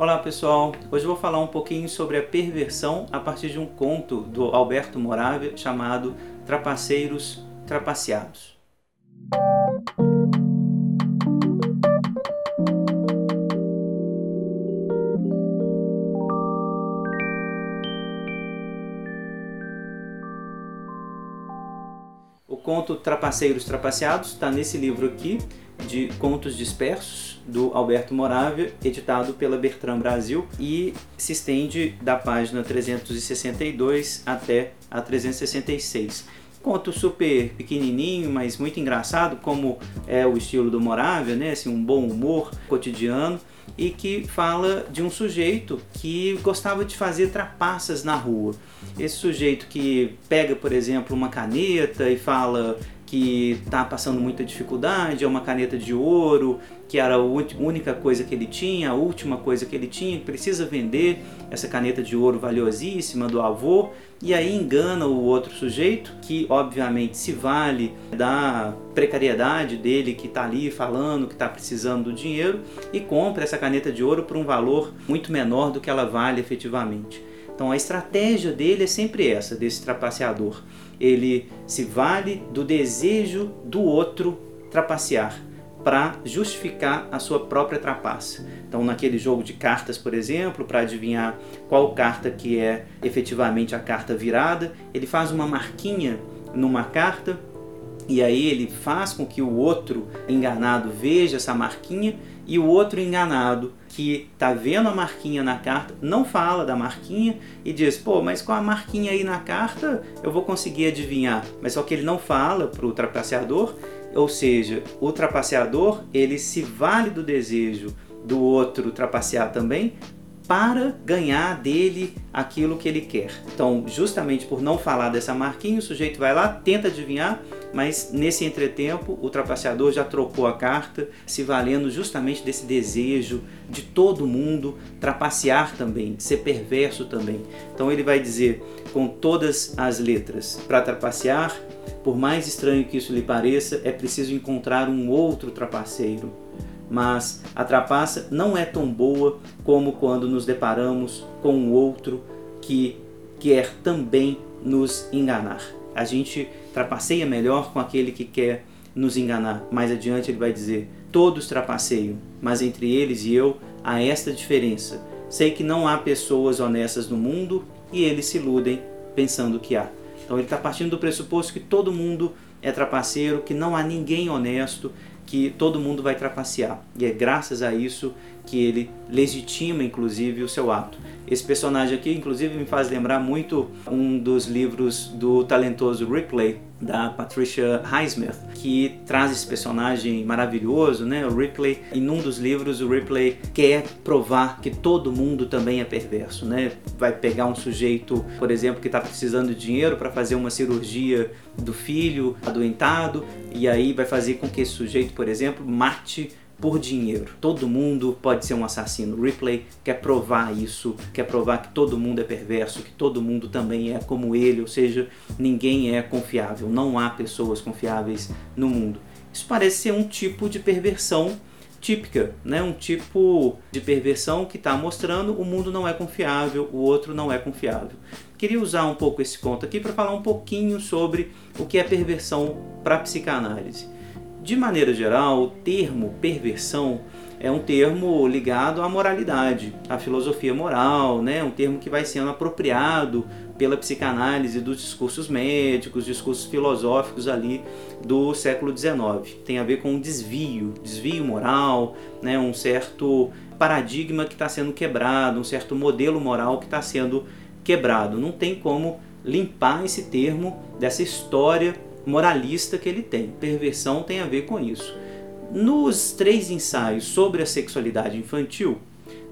Olá pessoal, hoje vou falar um pouquinho sobre a perversão a partir de um conto do Alberto Moravia chamado Trapaceiros Trapaceados. O conto Trapaceiros Trapaceados está nesse livro aqui, de Contos Dispersos, do Alberto Moravia, editado pela Bertrand Brasil, e se estende da página 362 até a 366. Conto super pequenininho, mas muito engraçado, como é o estilo do Moravia, né? Assim, um bom humor cotidiano e que fala de um sujeito que gostava de fazer trapaças na rua. Esse sujeito que pega, por exemplo, uma caneta e fala que está passando muita dificuldade, é uma caneta de ouro, que era a única coisa que ele tinha, a última coisa que ele tinha, precisa vender essa caneta de ouro valiosíssima do avô, e aí engana o outro sujeito, que obviamente se vale da precariedade dele, que está ali falando que está precisando do dinheiro, e compra essa caneta de ouro por um valor muito menor do que ela vale efetivamente. Então a estratégia dele é sempre essa, desse trapaceador. Ele se vale do desejo do outro trapacear para justificar a sua própria trapaça. Então, naquele jogo de cartas, por exemplo, para adivinhar qual carta que é efetivamente a carta virada, ele faz uma marquinha numa carta e aí ele faz com que o outro enganado veja essa marquinha e o outro enganado que tá vendo a marquinha na carta não fala da marquinha e diz: "Pô, mas com a marquinha aí na carta eu vou conseguir adivinhar". Mas só que ele não fala para o trapaceador, ou seja, o trapaceador ele se vale do desejo do outro trapacear também para ganhar dele aquilo que ele quer. Então, justamente por não falar dessa marquinha, o sujeito vai lá, tenta adivinhar, mas nesse entretempo o trapaceador já trocou a carta, se valendo justamente desse desejo de todo mundo trapacear também, ser perverso também. Então ele vai dizer com todas as letras: para trapacear, por mais estranho que isso lhe pareça, é preciso encontrar um outro trapaceiro mas a trapaça não é tão boa como quando nos deparamos com um outro que quer também nos enganar. A gente trapaceia melhor com aquele que quer nos enganar. Mais adiante ele vai dizer: Todos trapaceiam, mas entre eles e eu há esta diferença. Sei que não há pessoas honestas no mundo e eles se iludem pensando que há. Então ele está partindo do pressuposto que todo mundo é trapaceiro, que não há ninguém honesto que todo mundo vai trapacear. E é graças a isso que ele legitima, inclusive, o seu ato. Esse personagem aqui, inclusive, me faz lembrar muito um dos livros do talentoso Ripley, da Patricia Highsmith, que traz esse personagem maravilhoso, né? O Ripley, em um dos livros, o Ripley quer provar que todo mundo também é perverso, né? Vai pegar um sujeito, por exemplo, que está precisando de dinheiro para fazer uma cirurgia do filho adoentado, e aí vai fazer com que esse sujeito, por exemplo, mate por dinheiro. Todo mundo pode ser um assassino. Ripley quer provar isso, quer provar que todo mundo é perverso, que todo mundo também é como ele, ou seja, ninguém é confiável, não há pessoas confiáveis no mundo. Isso parece ser um tipo de perversão típica, né? um tipo de perversão que está mostrando o mundo não é confiável, o outro não é confiável. Queria usar um pouco esse conto aqui para falar um pouquinho sobre o que é perversão para psicanálise. De maneira geral, o termo perversão é um termo ligado à moralidade, à filosofia moral, né? um termo que vai sendo apropriado pela psicanálise dos discursos médicos, discursos filosóficos ali do século XIX. Tem a ver com um desvio, desvio moral, né? um certo paradigma que está sendo quebrado, um certo modelo moral que está sendo quebrado. Não tem como limpar esse termo dessa história moralista que ele tem. Perversão tem a ver com isso. Nos três ensaios sobre a sexualidade infantil,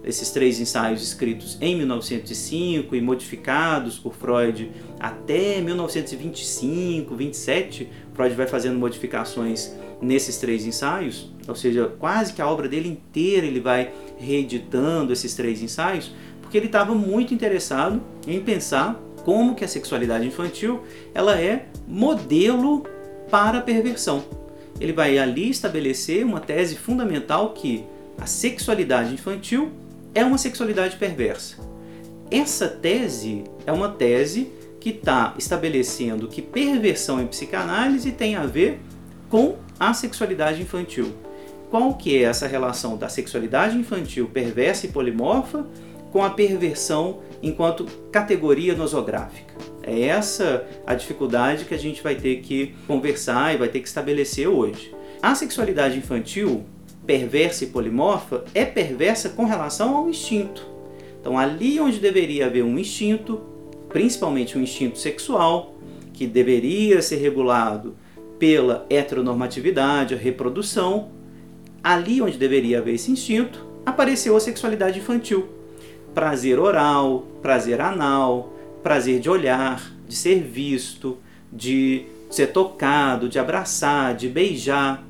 esses três ensaios escritos em 1905 e modificados por Freud até 1925, 27, Freud vai fazendo modificações nesses três ensaios, ou seja, quase que a obra dele inteira ele vai reeditando esses três ensaios, porque ele estava muito interessado em pensar como que a sexualidade infantil ela é modelo para a perversão. Ele vai ali estabelecer uma tese fundamental que a sexualidade infantil é uma sexualidade perversa. Essa tese é uma tese que está estabelecendo que perversão em psicanálise tem a ver com a sexualidade infantil. Qual que é essa relação da sexualidade infantil perversa e polimorfa com a perversão enquanto categoria nosográfica? É essa a dificuldade que a gente vai ter que conversar e vai ter que estabelecer hoje. A sexualidade infantil perversa e polimorfa é perversa com relação ao instinto. Então, ali onde deveria haver um instinto, principalmente um instinto sexual, que deveria ser regulado pela heteronormatividade, a reprodução, ali onde deveria haver esse instinto, apareceu a sexualidade infantil. Prazer oral, prazer anal, prazer de olhar, de ser visto, de ser tocado, de abraçar, de beijar.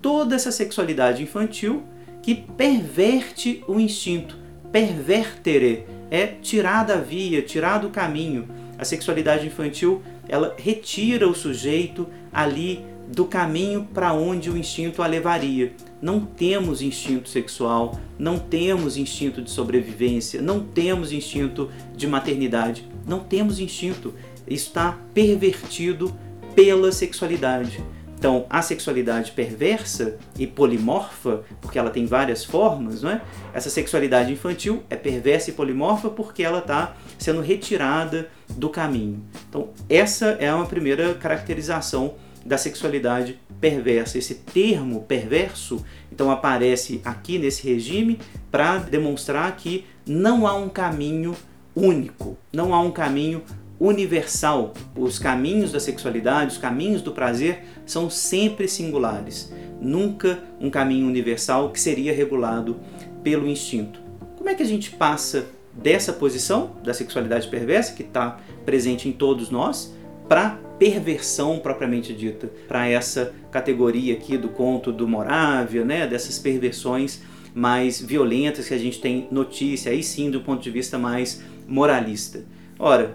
Toda essa sexualidade infantil que perverte o instinto, pervertere, é tirar da via, tirar do caminho. A sexualidade infantil, ela retira o sujeito ali do caminho para onde o instinto a levaria. Não temos instinto sexual, não temos instinto de sobrevivência, não temos instinto de maternidade, não temos instinto. Está pervertido pela sexualidade. Então, a sexualidade perversa e polimorfa, porque ela tem várias formas, não é? Essa sexualidade infantil é perversa e polimorfa porque ela está sendo retirada do caminho. Então, essa é uma primeira caracterização da sexualidade perversa. Esse termo perverso, então, aparece aqui nesse regime para demonstrar que não há um caminho único, não há um caminho universal. Os caminhos da sexualidade, os caminhos do prazer são sempre singulares, nunca um caminho universal que seria regulado pelo instinto. Como é que a gente passa dessa posição da sexualidade perversa, que está presente em todos nós, para perversão propriamente dita, para essa categoria aqui do conto do Morávia, né, dessas perversões mais violentas que a gente tem notícia, aí sim do ponto de vista mais moralista. Ora,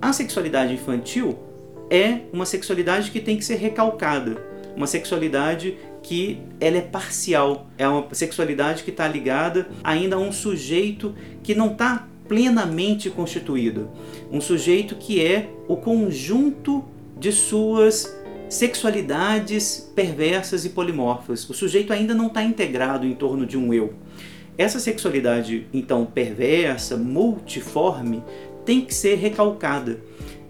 a sexualidade infantil é uma sexualidade que tem que ser recalcada, uma sexualidade que ela é parcial, é uma sexualidade que está ligada ainda a um sujeito que não está plenamente constituído. Um sujeito que é o conjunto de suas sexualidades perversas e polimorfas. O sujeito ainda não está integrado em torno de um eu. Essa sexualidade, então, perversa, multiforme, tem que ser recalcada.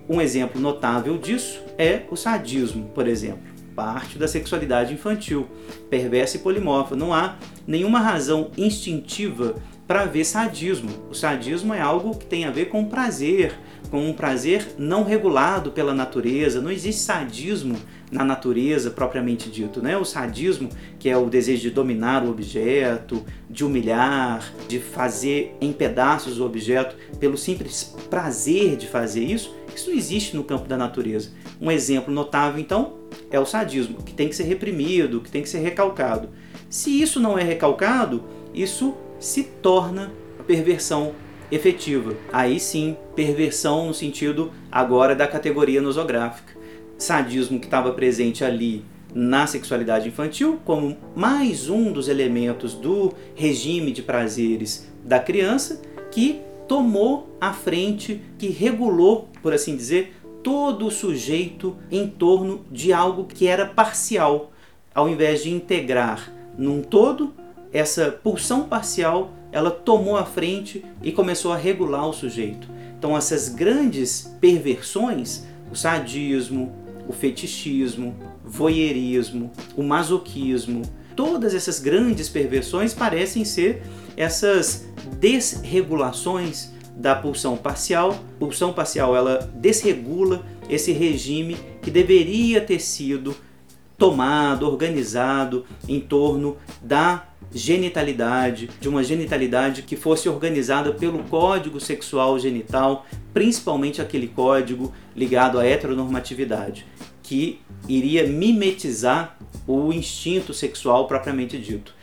Um exemplo notável disso é o sadismo, por exemplo. Parte da sexualidade infantil, perversa e polimorfa. Não há nenhuma razão instintiva para ver sadismo. O sadismo é algo que tem a ver com prazer, com um prazer não regulado pela natureza. Não existe sadismo na natureza propriamente dito, né? O sadismo, que é o desejo de dominar o objeto, de humilhar, de fazer em pedaços o objeto pelo simples prazer de fazer isso, isso não existe no campo da natureza. Um exemplo notável, então, é o sadismo, que tem que ser reprimido, que tem que ser recalcado. Se isso não é recalcado, isso se torna perversão efetiva. Aí sim, perversão no sentido agora da categoria nosográfica. Sadismo que estava presente ali na sexualidade infantil como mais um dos elementos do regime de prazeres da criança que tomou a frente, que regulou, por assim dizer, todo o sujeito em torno de algo que era parcial, ao invés de integrar num todo, essa pulsão parcial ela tomou a frente e começou a regular o sujeito. Então essas grandes perversões, o sadismo, o fetichismo, voyeurismo, o masoquismo, todas essas grandes perversões parecem ser essas desregulações da pulsão parcial. A pulsão parcial ela desregula esse regime que deveria ter sido tomado, organizado em torno da genitalidade, de uma genitalidade que fosse organizada pelo código sexual genital, principalmente aquele código ligado à heteronormatividade, que iria mimetizar o instinto sexual propriamente dito.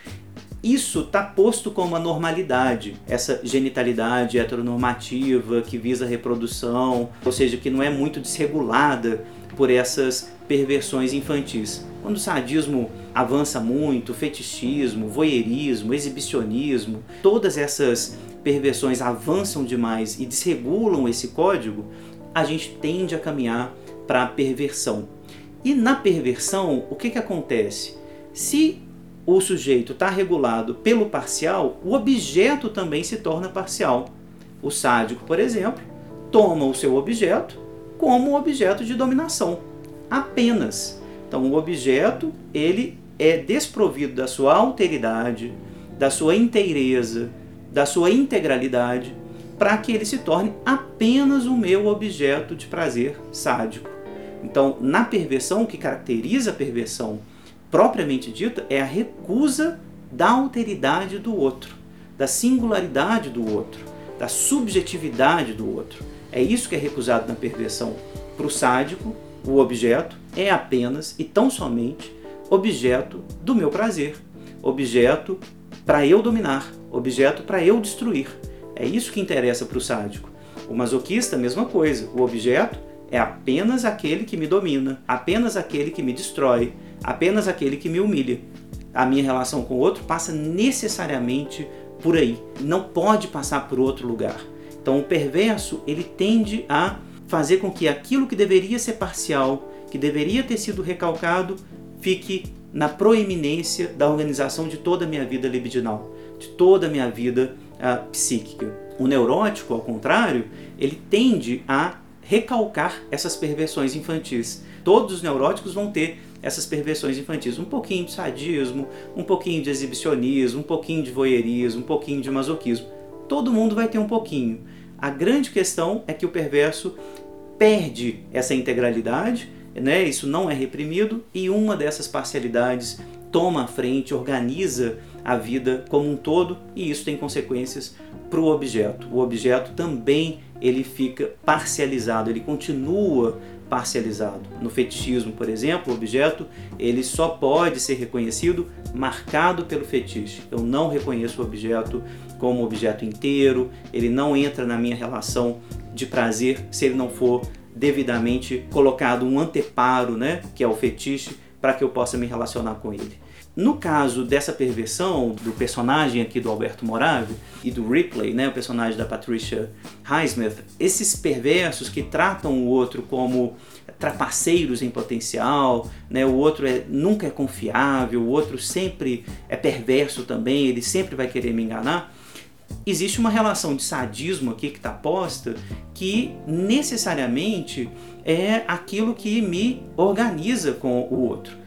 Isso está posto como a normalidade, essa genitalidade heteronormativa que visa a reprodução, ou seja, que não é muito desregulada por essas perversões infantis. Quando o sadismo avança muito, fetichismo, voyeurismo, exibicionismo, todas essas perversões avançam demais e desregulam esse código, a gente tende a caminhar para a perversão. E na perversão, o que, que acontece? Se o sujeito está regulado pelo parcial, o objeto também se torna parcial. O sádico, por exemplo, toma o seu objeto como objeto de dominação, apenas. Então, o objeto ele é desprovido da sua alteridade, da sua inteireza, da sua integralidade, para que ele se torne apenas o meu objeto de prazer sádico. Então, na perversão, o que caracteriza a perversão propriamente dita é a recusa da alteridade do outro, da singularidade do outro, da subjetividade do outro. É isso que é recusado na perversão. Para o sádico, o objeto é apenas e tão somente objeto do meu prazer, objeto para eu dominar, objeto para eu destruir. É isso que interessa para o sádico. O masoquista, mesma coisa. O objeto é apenas aquele que me domina, apenas aquele que me destrói, apenas aquele que me humilha. A minha relação com o outro passa necessariamente por aí, não pode passar por outro lugar. Então o perverso, ele tende a fazer com que aquilo que deveria ser parcial, que deveria ter sido recalcado, fique na proeminência da organização de toda a minha vida libidinal, de toda a minha vida uh, psíquica. O neurótico, ao contrário, ele tende a recalcar essas perversões infantis. Todos os neuróticos vão ter essas perversões infantis, um pouquinho de sadismo, um pouquinho de exibicionismo, um pouquinho de voyeurismo, um pouquinho de masoquismo. Todo mundo vai ter um pouquinho. A grande questão é que o perverso perde essa integralidade, né? Isso não é reprimido e uma dessas parcialidades toma a frente, organiza a vida como um todo e isso tem consequências para o objeto. O objeto também ele fica parcializado, ele continua parcializado. No fetichismo, por exemplo, o objeto ele só pode ser reconhecido marcado pelo fetiche. Eu não reconheço o objeto como objeto inteiro, ele não entra na minha relação de prazer se ele não for devidamente colocado um anteparo, né, que é o fetiche, para que eu possa me relacionar com ele. No caso dessa perversão do personagem aqui do Alberto Morave e do Ripley, né, o personagem da Patricia Highsmith, esses perversos que tratam o outro como trapaceiros em potencial, né, o outro é, nunca é confiável, o outro sempre é perverso também, ele sempre vai querer me enganar. Existe uma relação de sadismo aqui que está posta que necessariamente é aquilo que me organiza com o outro.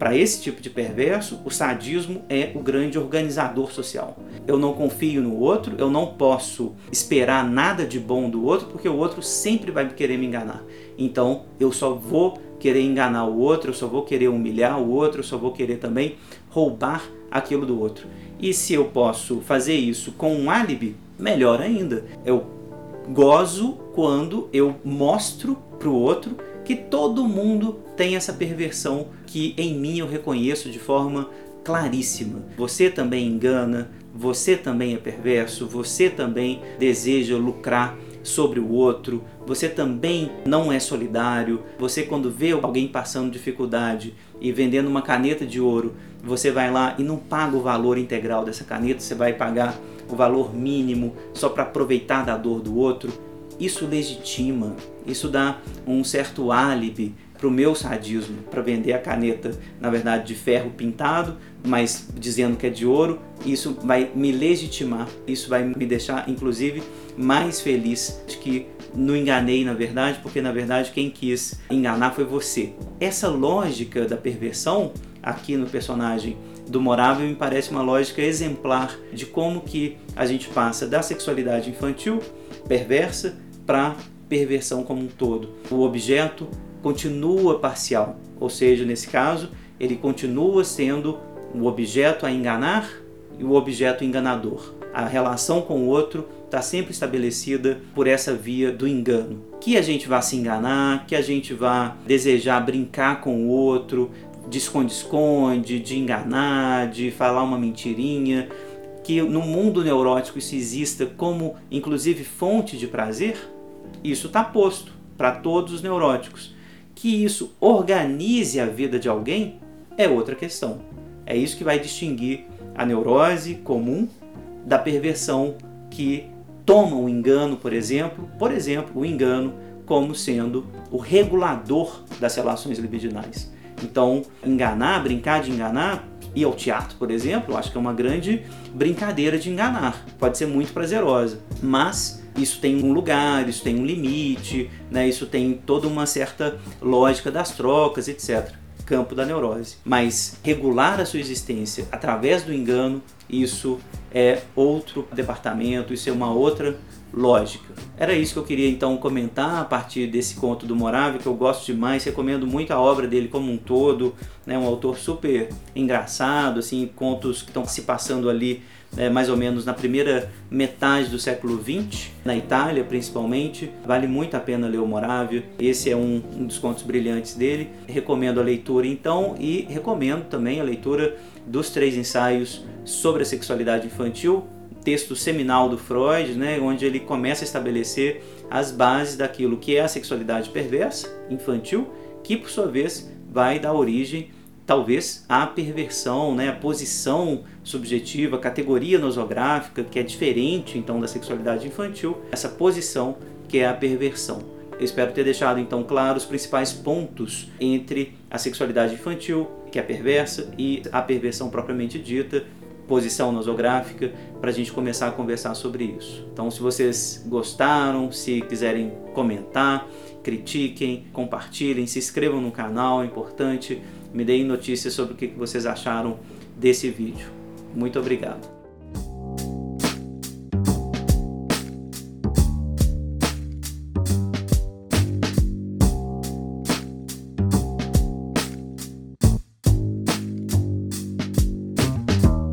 Para esse tipo de perverso, o sadismo é o grande organizador social. Eu não confio no outro, eu não posso esperar nada de bom do outro, porque o outro sempre vai querer me enganar. Então eu só vou querer enganar o outro, eu só vou querer humilhar o outro, eu só vou querer também roubar aquilo do outro. E se eu posso fazer isso com um álibi, melhor ainda. Eu gozo quando eu mostro para o outro que todo mundo tem essa perversão que em mim eu reconheço de forma claríssima. Você também engana, você também é perverso, você também deseja lucrar sobre o outro, você também não é solidário. Você, quando vê alguém passando dificuldade e vendendo uma caneta de ouro, você vai lá e não paga o valor integral dessa caneta, você vai pagar o valor mínimo só para aproveitar da dor do outro. Isso legitima, isso dá um certo álibi para o meu sadismo, para vender a caneta, na verdade, de ferro pintado, mas dizendo que é de ouro. Isso vai me legitimar, isso vai me deixar, inclusive, mais feliz de que não enganei na verdade, porque na verdade quem quis enganar foi você. Essa lógica da perversão aqui no personagem do Morável me parece uma lógica exemplar de como que a gente passa da sexualidade infantil perversa para perversão como um todo. O objeto continua parcial, ou seja, nesse caso, ele continua sendo o objeto a enganar e o objeto enganador. A relação com o outro está sempre estabelecida por essa via do engano. Que a gente vá se enganar, que a gente vá desejar brincar com o outro, de esconde-esconde, de enganar, de falar uma mentirinha, que no mundo neurótico isso exista como inclusive fonte de prazer, isso está posto para todos os neuróticos. Que isso organize a vida de alguém é outra questão. É isso que vai distinguir a neurose comum da perversão que tomam o engano, por exemplo, por exemplo, o engano como sendo o regulador das relações libidinais. Então, enganar, brincar de enganar, ir ao teatro, por exemplo, acho que é uma grande brincadeira de enganar. Pode ser muito prazerosa, mas isso tem um lugar, isso tem um limite, né? isso tem toda uma certa lógica das trocas, etc. Campo da neurose. Mas regular a sua existência através do engano, isso é outro departamento, isso é uma outra lógica. Era isso que eu queria então comentar a partir desse conto do Morave, que eu gosto demais, recomendo muito a obra dele como um todo, né, um autor super engraçado, assim, contos que estão se passando ali é, mais ou menos na primeira metade do século XX, na Itália principalmente. Vale muito a pena ler o Moravia. Esse é um, um dos contos brilhantes dele. Recomendo a leitura então e recomendo também a leitura dos três ensaios sobre a sexualidade infantil, texto seminal do Freud, né, onde ele começa a estabelecer as bases daquilo que é a sexualidade perversa, infantil, que por sua vez vai dar origem talvez à perversão, né, a posição subjetiva, a categoria nosográfica que é diferente então da sexualidade infantil, essa posição que é a perversão. Eu espero ter deixado então claro os principais pontos entre a sexualidade infantil, que é perversa, e a perversão propriamente dita, posição nosográfica para a gente começar a conversar sobre isso. Então, se vocês gostaram, se quiserem comentar, critiquem, compartilhem, se inscrevam no canal, é importante, me deem notícias sobre o que vocês acharam desse vídeo. Muito obrigado.